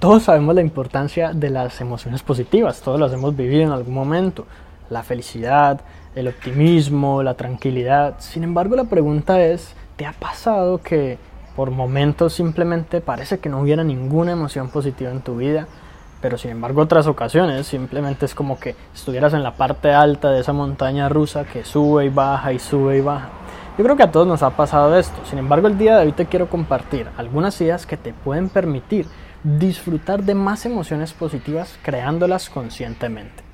todos sabemos la importancia de las emociones positivas, todos las hemos vivido en algún momento, la felicidad, el optimismo, la tranquilidad. Sin embargo, la pregunta es, ¿te ha pasado que por momentos simplemente parece que no hubiera ninguna emoción positiva en tu vida? Pero sin embargo otras ocasiones simplemente es como que estuvieras en la parte alta de esa montaña rusa que sube y baja y sube y baja. Yo creo que a todos nos ha pasado esto. Sin embargo el día de hoy te quiero compartir algunas ideas que te pueden permitir disfrutar de más emociones positivas creándolas conscientemente.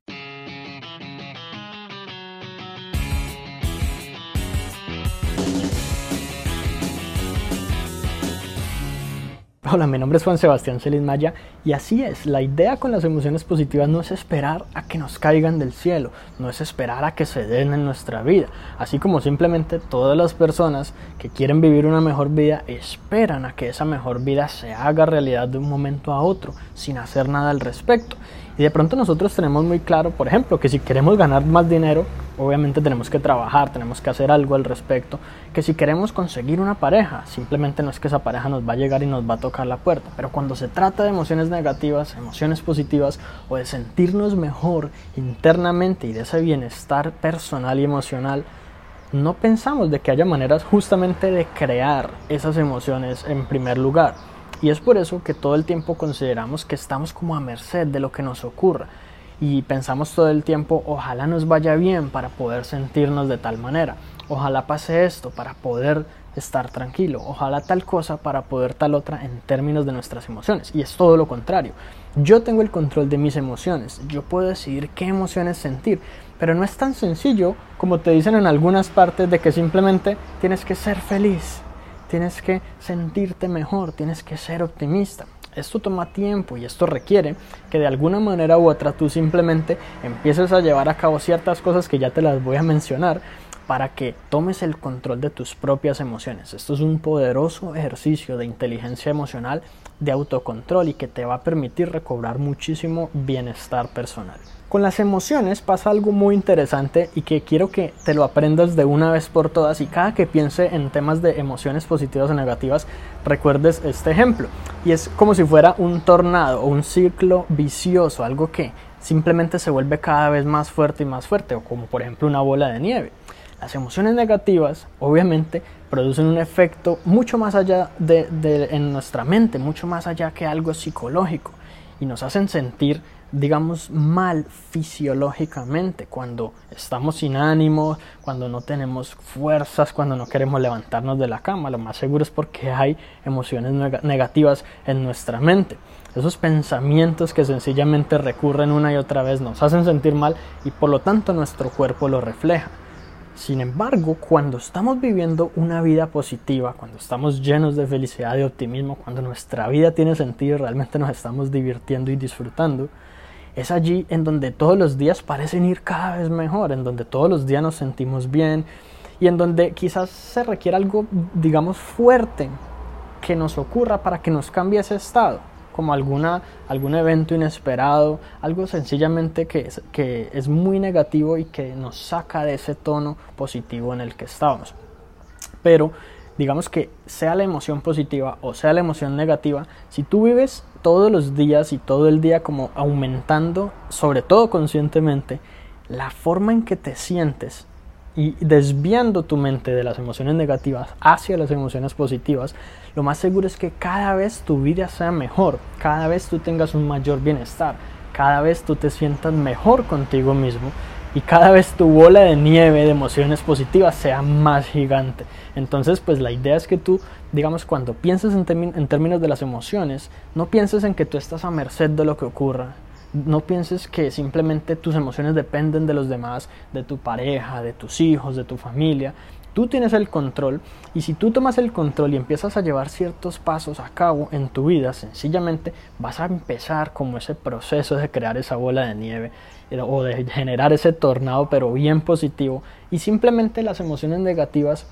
Hola, mi nombre es Juan Sebastián Celis Maya y así es, la idea con las emociones positivas no es esperar a que nos caigan del cielo, no es esperar a que se den en nuestra vida, así como simplemente todas las personas que quieren vivir una mejor vida esperan a que esa mejor vida se haga realidad de un momento a otro sin hacer nada al respecto. Y de pronto nosotros tenemos muy claro, por ejemplo, que si queremos ganar más dinero, obviamente tenemos que trabajar, tenemos que hacer algo al respecto, que si queremos conseguir una pareja, simplemente no es que esa pareja nos va a llegar y nos va a tocar la puerta, pero cuando se trata de emociones negativas, emociones positivas o de sentirnos mejor internamente y de ese bienestar personal y emocional, no pensamos de que haya maneras justamente de crear esas emociones en primer lugar. Y es por eso que todo el tiempo consideramos que estamos como a merced de lo que nos ocurra. Y pensamos todo el tiempo, ojalá nos vaya bien para poder sentirnos de tal manera. Ojalá pase esto para poder estar tranquilo. Ojalá tal cosa para poder tal otra en términos de nuestras emociones. Y es todo lo contrario. Yo tengo el control de mis emociones. Yo puedo decidir qué emociones sentir. Pero no es tan sencillo como te dicen en algunas partes de que simplemente tienes que ser feliz tienes que sentirte mejor, tienes que ser optimista. Esto toma tiempo y esto requiere que de alguna manera u otra tú simplemente empieces a llevar a cabo ciertas cosas que ya te las voy a mencionar para que tomes el control de tus propias emociones. Esto es un poderoso ejercicio de inteligencia emocional, de autocontrol y que te va a permitir recobrar muchísimo bienestar personal. Con las emociones pasa algo muy interesante y que quiero que te lo aprendas de una vez por todas y cada que piense en temas de emociones positivas o negativas recuerdes este ejemplo. Y es como si fuera un tornado o un ciclo vicioso, algo que simplemente se vuelve cada vez más fuerte y más fuerte, o como por ejemplo una bola de nieve. Las emociones negativas obviamente producen un efecto mucho más allá de, en nuestra mente, mucho más allá que algo psicológico y nos hacen sentir digamos, mal fisiológicamente, cuando estamos sin ánimo, cuando no tenemos fuerzas, cuando no queremos levantarnos de la cama. Lo más seguro es porque hay emociones negativas en nuestra mente. Esos pensamientos que sencillamente recurren una y otra vez nos hacen sentir mal y por lo tanto nuestro cuerpo lo refleja. Sin embargo, cuando estamos viviendo una vida positiva, cuando estamos llenos de felicidad y optimismo, cuando nuestra vida tiene sentido y realmente nos estamos divirtiendo y disfrutando, es allí en donde todos los días parecen ir cada vez mejor, en donde todos los días nos sentimos bien y en donde quizás se requiere algo, digamos, fuerte que nos ocurra para que nos cambie ese estado, como alguna, algún evento inesperado, algo sencillamente que es, que es muy negativo y que nos saca de ese tono positivo en el que estábamos. Pero digamos que sea la emoción positiva o sea la emoción negativa, si tú vives todos los días y todo el día como aumentando, sobre todo conscientemente, la forma en que te sientes y desviando tu mente de las emociones negativas hacia las emociones positivas, lo más seguro es que cada vez tu vida sea mejor, cada vez tú tengas un mayor bienestar, cada vez tú te sientas mejor contigo mismo y cada vez tu bola de nieve de emociones positivas sea más gigante. Entonces, pues la idea es que tú, digamos, cuando pienses en, en, términos de las emociones, no pienses en que tú estás a merced de lo que ocurra. No pienses que simplemente tus emociones dependen de los demás, de tu pareja, de tus hijos, de tu familia, Tú tienes el control y si tú tomas el control y empiezas a llevar ciertos pasos a cabo en tu vida, sencillamente vas a empezar como ese proceso de crear esa bola de nieve eh, o de generar ese tornado pero bien positivo y simplemente las emociones negativas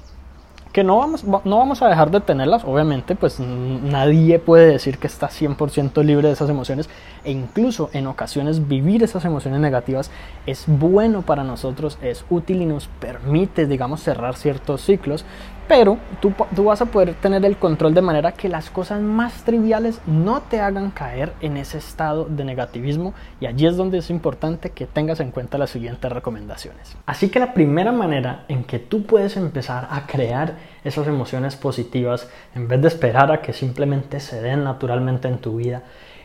que no vamos, no vamos a dejar de tenerlas, obviamente, pues nadie puede decir que está 100% libre de esas emociones e incluso en ocasiones vivir esas emociones negativas es bueno para nosotros, es útil y nos permite, digamos, cerrar ciertos ciclos, pero tú, vas a poder tener el control de manera que las cosas más triviales no te hagan caer en ese estado de negativismo y allí es donde es importante que tengas en cuenta las siguientes recomendaciones. Así que la primera manera en que tú puedes empezar a crear esas emociones positivas en vez de esperar a que simplemente se den naturalmente en tu vida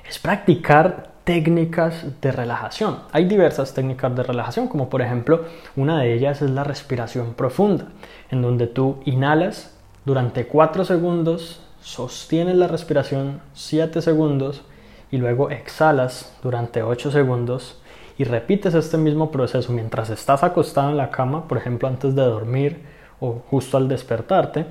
es practicar técnicas de relajación. Hay diversas técnicas de relajación, como por ejemplo una de ellas es la respiración profunda, en donde tú inhalas durante 4 segundos, sostienes la respiración 7 segundos y luego exhalas durante 8 segundos y repites este mismo proceso mientras estás acostado en la cama, por ejemplo antes de dormir o justo al despertarte,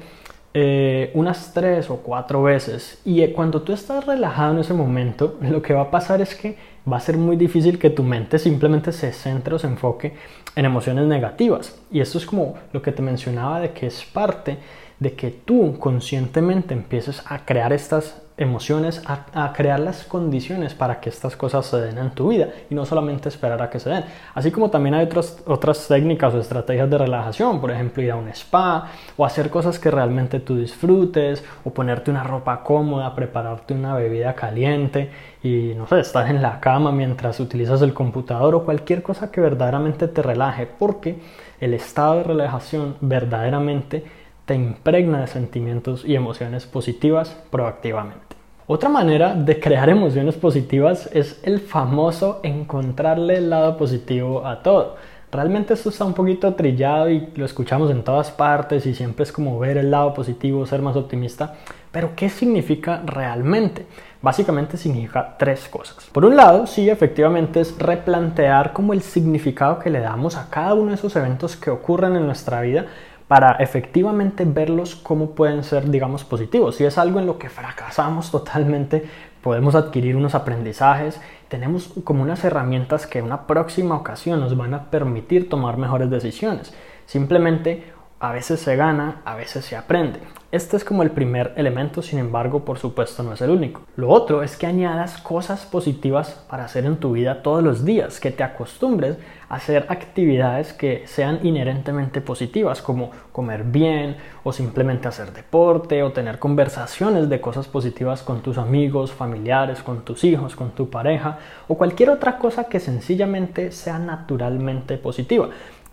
eh, unas tres o cuatro veces. Y eh, cuando tú estás relajado en ese momento, lo que va a pasar es que va a ser muy difícil que tu mente simplemente se centre o se enfoque en emociones negativas. Y esto es como lo que te mencionaba de que es parte de que tú conscientemente empieces a crear estas emociones, a, crear las condiciones para que estas cosas se den en tu vida y no solamente esperar a que se den. Así como también hay otras, otras técnicas o estrategias de relajación, por ejemplo ir a un spa o hacer cosas que realmente tú disfrutes o ponerte una ropa cómoda, prepararte una bebida caliente y no sé, estar en la cama mientras utilizas el computador o cualquier cosa que verdaderamente te relaje porque el estado de relajación verdaderamente te impregna de sentimientos y emociones positivas proactivamente. Otra manera de crear emociones positivas es el famoso encontrarle el lado positivo a todo. Realmente esto está un poquito trillado y lo escuchamos en todas partes y siempre es como ver el lado positivo, ser más optimista. Pero ¿qué significa realmente? Básicamente significa tres cosas. Por un lado, sí, efectivamente es replantear como el significado que le damos a cada uno de esos eventos que ocurren en nuestra vida para efectivamente verlos como pueden ser, digamos, positivos. Si es algo en lo que fracasamos totalmente, podemos adquirir unos aprendizajes, tenemos como unas herramientas que en una próxima ocasión nos van a permitir tomar mejores decisiones. Simplemente a veces se gana, a veces se aprende. Este es como el primer elemento, sin embargo, por supuesto no es el único. Lo otro es que añadas cosas positivas para hacer en tu vida todos los días, que te acostumbres a hacer actividades que sean inherentemente positivas, como comer bien o simplemente hacer deporte o tener conversaciones de cosas positivas con tus amigos, familiares, con tus hijos, con tu pareja o cualquier otra cosa que sencillamente sea naturalmente positiva.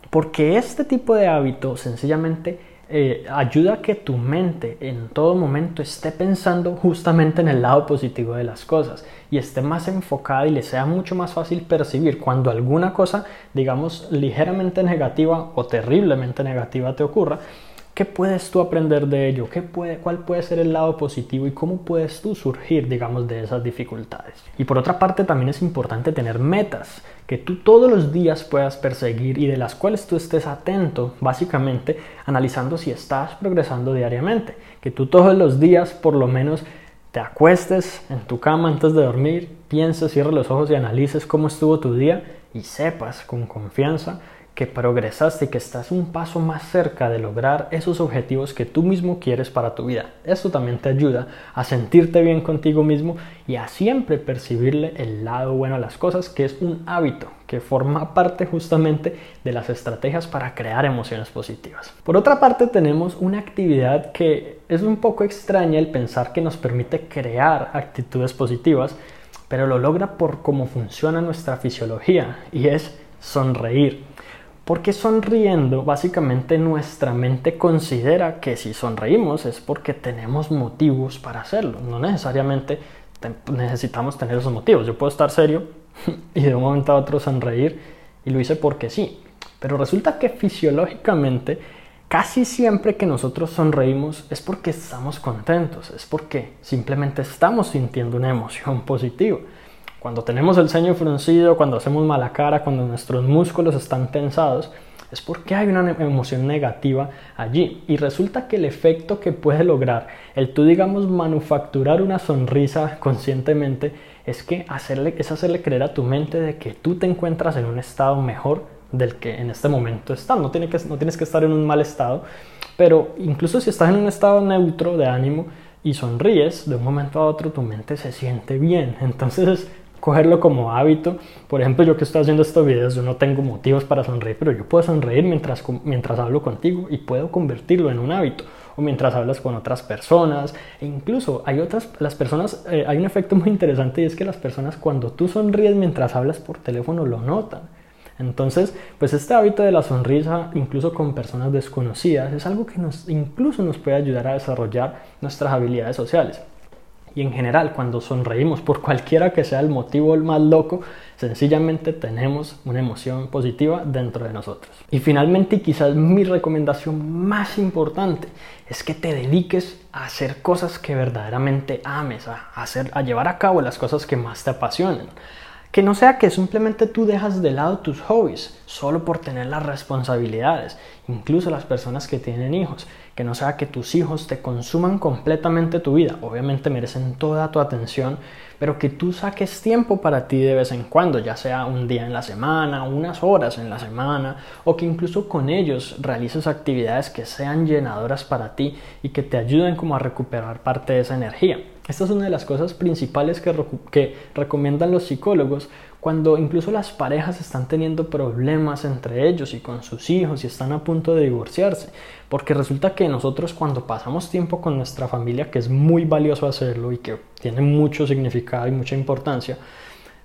Porque este tipo de hábito sencillamente eh, ayuda a que tu mente en todo momento esté pensando justamente en el lado positivo de las cosas y esté más enfocada y le sea mucho más fácil percibir cuando alguna cosa, digamos, ligeramente negativa o terriblemente negativa te ocurra, ¿Qué puedes tú aprender de ello? ¿Qué puede, ¿Cuál puede ser el lado positivo y cómo puedes tú surgir, digamos, de esas dificultades? Y por otra parte, también es importante tener metas que tú todos los días puedas perseguir y de las cuales tú estés atento, básicamente analizando si estás progresando diariamente. Que tú todos los días, por lo menos, te acuestes en tu cama antes de dormir, pienses, cierres los ojos y analices cómo estuvo tu día y sepas con confianza que progresaste y que estás un paso más cerca de lograr esos objetivos que tú mismo quieres para tu vida. Eso también te ayuda a sentirte bien contigo mismo y a siempre percibirle el lado bueno a las cosas, que es un hábito que forma parte justamente de las estrategias para crear emociones positivas. Por otra parte, tenemos una actividad que es un poco extraña el pensar que nos permite crear actitudes positivas, pero lo logra por cómo funciona nuestra fisiología y es sonreír. Porque sonriendo, básicamente nuestra mente considera que si sonreímos es porque tenemos motivos para hacerlo. No necesariamente necesitamos tener esos motivos. Yo puedo estar serio y de un momento a otro sonreír y lo hice porque sí. Pero resulta que fisiológicamente casi siempre que nosotros sonreímos es porque estamos contentos, es porque simplemente estamos sintiendo una emoción positiva. Cuando tenemos el ceño fruncido, cuando hacemos mala cara, cuando nuestros músculos están tensados, es porque hay una emoción negativa allí. Y resulta que el efecto que puede lograr el tú, digamos, manufacturar una sonrisa conscientemente es que hacerle, es hacerle creer a tu mente de que tú te encuentras en un estado mejor del que en este momento estás. No, que, no tienes que estar en un mal estado, Pero incluso si estás en un estado neutro de ánimo y sonríes, de un momento a otro tu mente se siente bien. Entonces cogerlo como hábito. Por ejemplo, yo que estoy haciendo estos videos, yo no tengo motivos para sonreír, pero yo puedo sonreír mientras, mientras hablo contigo y puedo convertirlo en un hábito. O mientras hablas con otras personas. E incluso hay otras, las personas, eh, hay un efecto muy interesante y es que las personas cuando tú sonríes mientras hablas por teléfono lo notan. Entonces, pues este hábito de la sonrisa, incluso con personas desconocidas, es algo que nos, incluso nos puede ayudar a desarrollar nuestras habilidades sociales y en general cuando sonreímos por cualquiera que sea el motivo el más loco, sencillamente tenemos una emoción positiva dentro de nosotros. Y finalmente, y quizás mi recomendación más importante, es que te dediques a hacer cosas que verdaderamente ames, a, hacer, a llevar a cabo las cosas que más te apasionen. Que no sea que simplemente tú dejas de lado tus hobbies solo por tener las responsabilidades, incluso las personas que tienen hijos. Que no sea que tus hijos te consuman completamente tu vida. Obviamente merecen toda tu atención, pero que tú saques tiempo para ti de vez en cuando, ya sea un día en la semana, unas horas en la semana, o que incluso con ellos realices actividades que sean llenadoras para ti y que te ayuden como a recuperar parte de esa energía. Esta es una de las cosas principales que, recomiendan los psicólogos cuando incluso las parejas están teniendo problemas entre ellos y con sus hijos y están a punto de divorciarse. Porque resulta que nosotros cuando pasamos tiempo con nuestra familia, que es muy valioso hacerlo y que tiene mucho significado y mucha importancia,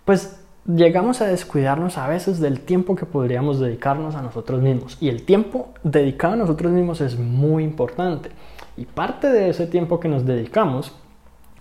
pues llegamos a descuidarnos a veces del tiempo que podríamos dedicarnos a nosotros mismos. Y el tiempo dedicado a nosotros mismos es muy importante. Y parte de ese tiempo que nos dedicamos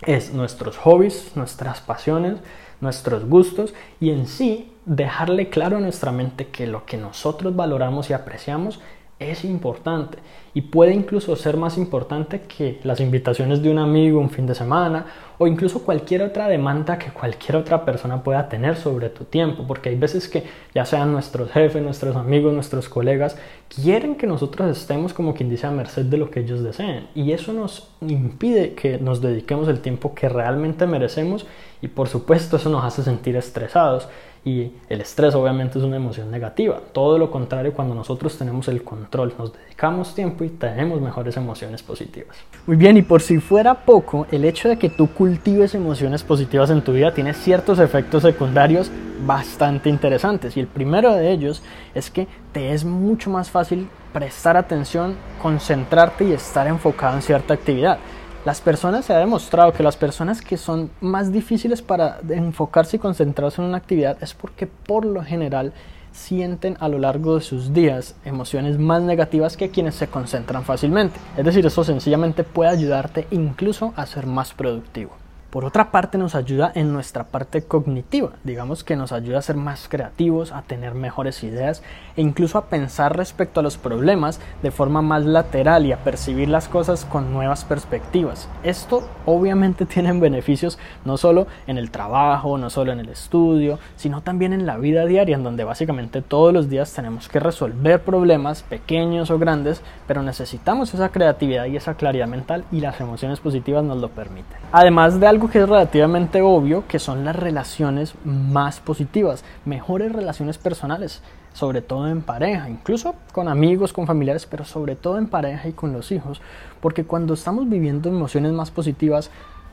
es nuestros hobbies, nuestras pasiones, nuestros gustos y en sí dejarle claro a nuestra mente que lo que nosotros valoramos y apreciamos es importante y puede incluso ser más importante que las invitaciones de un amigo un fin de semana o incluso cualquier otra demanda que cualquier otra persona pueda tener sobre tu tiempo, porque hay veces que ya sean nuestros jefes, nuestros amigos, nuestros colegas, quieren que nosotros estemos como quien dice a merced de lo que ellos deseen. Y eso nos impide que nos dediquemos el tiempo que realmente merecemos y por supuesto eso nos hace sentir estresados y el estrés obviamente es una emoción negativa. Todo lo contrario cuando nosotros tenemos el control, nos dedicamos tiempo y tenemos mejores emociones positivas. Muy bien, y por si fuera poco, el hecho de que tú cultives emociones positivas en tu vida tiene ciertos efectos secundarios bastante interesantes. Y el primero de ellos es que te es mucho más fácil prestar atención, concentrarte y estar enfocado en cierta actividad. Las personas, se ha demostrado que las personas que son más difíciles para enfocarse y concentrarse en una actividad es porque por lo general sienten a lo largo de sus días emociones más negativas que quienes se concentran fácilmente. Es decir, eso sencillamente puede ayudarte incluso a ser más productivo. Por otra parte, nos ayuda en nuestra parte cognitiva, digamos que nos ayuda a ser más creativos, a tener mejores ideas e incluso a pensar respecto a los problemas de forma más lateral y a percibir las cosas con nuevas perspectivas. Esto obviamente tiene beneficios no solo en el trabajo, no solo en el estudio, sino también en la vida diaria, en donde básicamente todos los días tenemos que resolver problemas pequeños o grandes, pero necesitamos esa creatividad y esa claridad mental y las emociones positivas nos lo permiten. Además de que es relativamente obvio, que son las relaciones más positivas, mejores relaciones personales, sobre todo en pareja, incluso con amigos, con familiares, pero sobre todo en pareja y con los hijos, porque cuando estamos viviendo emociones más positivas,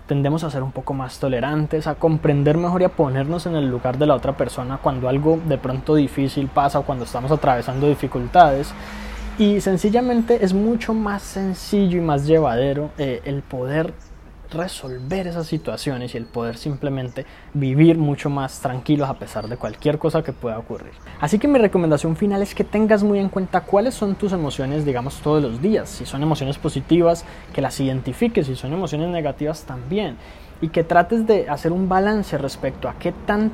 tendemos a ser un poco más tolerantes, a comprender mejor y a ponernos en el lugar de la otra persona cuando algo de pronto difícil pasa o cuando estamos atravesando dificultades. Y sencillamente es mucho más sencillo y más llevadero eh, el poder resolver esas situaciones y el poder simplemente vivir mucho más tranquilos a pesar de cualquier cosa que pueda ocurrir. Así que mi recomendación final es que tengas muy en cuenta cuáles son tus emociones, digamos, todos los días. Si son emociones positivas, que las identifiques, si son emociones negativas también. Y que trates de hacer un balance respecto a qué tan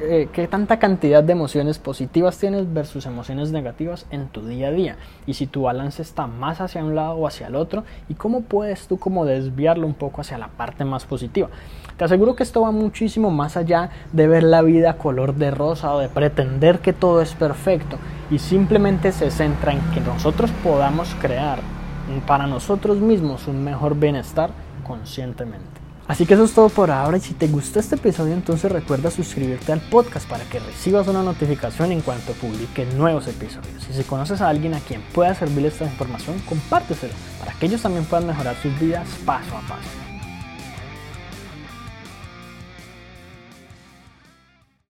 eh, qué tanta cantidad de emociones positivas tienes versus emociones negativas en tu día a día y si tu balance está más hacia un lado o hacia el otro y cómo puedes tú como desviarlo un poco hacia la parte más positiva. Te aseguro que esto va muchísimo más allá de ver la vida color de rosa o de pretender que todo es perfecto y simplemente se centra en que nosotros podamos crear para nosotros mismos un mejor bienestar conscientemente. Así que eso es todo por ahora y si te gustó este episodio entonces recuerda suscribirte al podcast para que recibas una notificación en cuanto publique nuevos episodios. Y si conoces a alguien a quien pueda servirle esta información, compárteselo para que ellos también puedan mejorar sus vidas paso a paso.